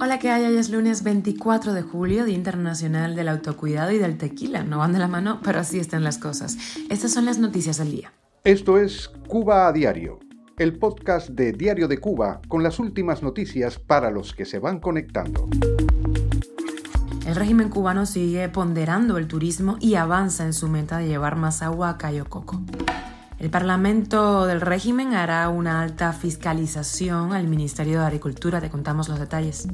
Hola, ¿qué hay? Hoy es lunes 24 de julio, Día Internacional del Autocuidado y del Tequila. No van de la mano, pero así están las cosas. Estas son las noticias del día. Esto es Cuba a Diario, el podcast de Diario de Cuba con las últimas noticias para los que se van conectando. El régimen cubano sigue ponderando el turismo y avanza en su meta de llevar más agua a Cayo Coco. El Parlamento del régimen hará una alta fiscalización al Ministerio de Agricultura, te contamos los detalles.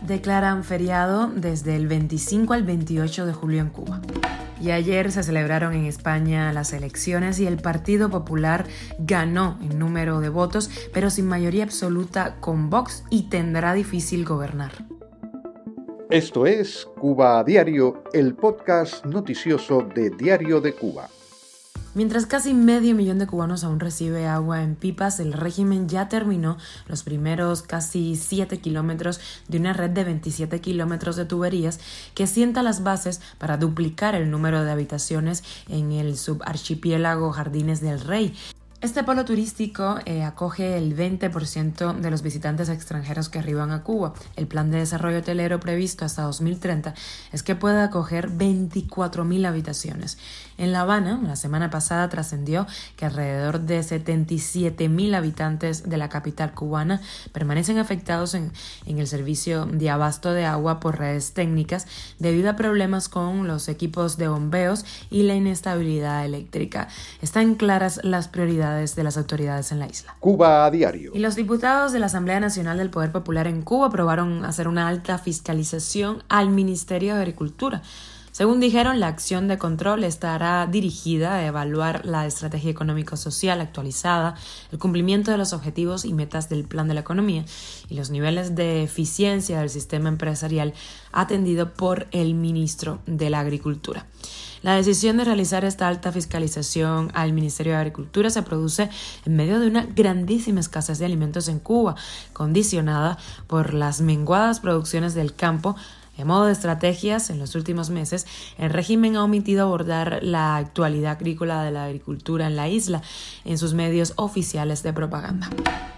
Declaran feriado desde el 25 al 28 de julio en Cuba. Y ayer se celebraron en España las elecciones y el Partido Popular ganó en número de votos, pero sin mayoría absoluta con Vox y tendrá difícil gobernar. Esto es Cuba a Diario, el podcast noticioso de Diario de Cuba. Mientras casi medio millón de cubanos aún recibe agua en pipas, el régimen ya terminó los primeros casi 7 kilómetros de una red de 27 kilómetros de tuberías que sienta las bases para duplicar el número de habitaciones en el subarchipiélago Jardines del Rey, este polo turístico eh, acoge el 20% de los visitantes extranjeros que arriban a Cuba. El plan de desarrollo hotelero previsto hasta 2030 es que pueda acoger 24.000 habitaciones. En La Habana, la semana pasada trascendió que alrededor de 77.000 habitantes de la capital cubana permanecen afectados en, en el servicio de abasto de agua por redes técnicas debido a problemas con los equipos de bombeos y la inestabilidad eléctrica. Están claras las prioridades de las autoridades en la isla. Cuba a diario. Y los diputados de la Asamblea Nacional del Poder Popular en Cuba aprobaron hacer una alta fiscalización al Ministerio de Agricultura. Según dijeron, la acción de control estará dirigida a evaluar la estrategia económico-social actualizada, el cumplimiento de los objetivos y metas del plan de la economía y los niveles de eficiencia del sistema empresarial atendido por el ministro de la Agricultura. La decisión de realizar esta alta fiscalización al Ministerio de Agricultura se produce en medio de una grandísima escasez de alimentos en Cuba, condicionada por las menguadas producciones del campo en modo de estrategias, en los últimos meses, el régimen ha omitido abordar la actualidad agrícola de la agricultura en la isla en sus medios oficiales de propaganda.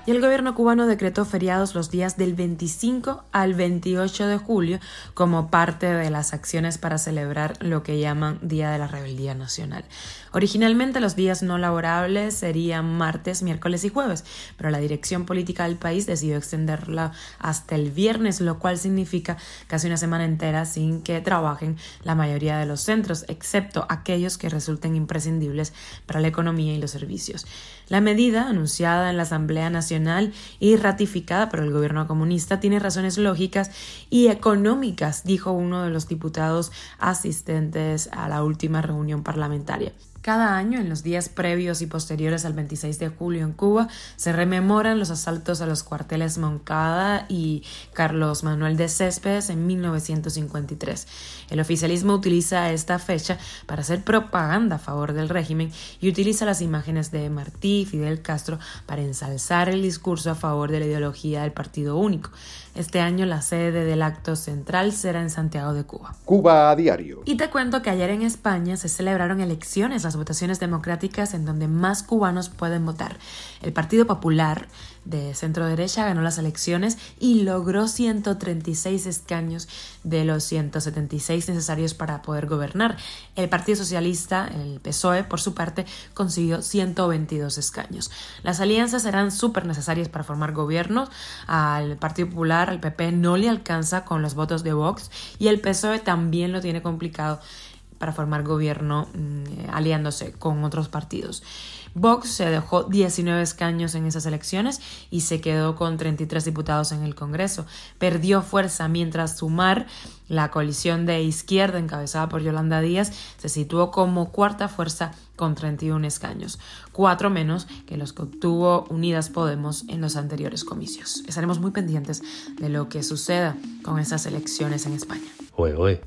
Y el gobierno cubano decretó feriados los días del 25 al 28 de julio como parte de las acciones para celebrar lo que llaman Día de la Rebeldía Nacional. Originalmente los días no laborables serían martes, miércoles y jueves, pero la dirección política del país decidió extenderla hasta el viernes, lo cual significa casi una semana semana entera sin que trabajen la mayoría de los centros, excepto aquellos que resulten imprescindibles para la economía y los servicios. La medida, anunciada en la Asamblea Nacional y ratificada por el gobierno comunista, tiene razones lógicas y económicas, dijo uno de los diputados asistentes a la última reunión parlamentaria. Cada año, en los días previos y posteriores al 26 de julio en Cuba, se rememoran los asaltos a los cuarteles Moncada y Carlos Manuel de Céspedes en 1953. El oficialismo utiliza esta fecha para hacer propaganda a favor del régimen y utiliza las imágenes de Martí y Fidel Castro para ensalzar el discurso a favor de la ideología del Partido Único. Este año la sede del acto central será en Santiago de Cuba. Cuba a diario. Y te cuento que ayer en España se celebraron elecciones, las votaciones democráticas en donde más cubanos pueden votar. El Partido Popular de centro derecha ganó las elecciones y logró 136 escaños de los 176 necesarios para poder gobernar. El Partido Socialista, el PSOE, por su parte, consiguió 122 escaños. Las alianzas serán súper necesarias para formar gobiernos. Al Partido Popular, al PP, no le alcanza con los votos de Vox y el PSOE también lo tiene complicado para formar gobierno mm, aliándose con otros partidos. Vox se dejó 19 escaños en esas elecciones y se quedó con 33 diputados en el Congreso. Perdió fuerza mientras Sumar, la coalición de izquierda encabezada por Yolanda Díaz, se situó como cuarta fuerza con 31 escaños, cuatro menos que los que obtuvo Unidas Podemos en los anteriores comicios. Estaremos muy pendientes de lo que suceda con esas elecciones en España.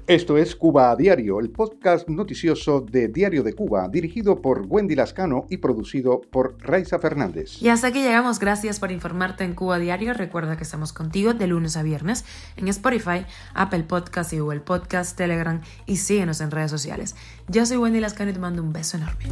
Esto es Cuba a Diario, el podcast noticioso de Diario de Cuba, dirigido por Wendy Lascano y producido por Raiza Fernández. Y hasta aquí llegamos. Gracias por informarte en Cuba a Diario. Recuerda que estamos contigo de lunes a viernes en Spotify, Apple Podcast y Google Podcast, Telegram y síguenos en redes sociales. Yo soy Wendy Lascano y te mando un beso enorme.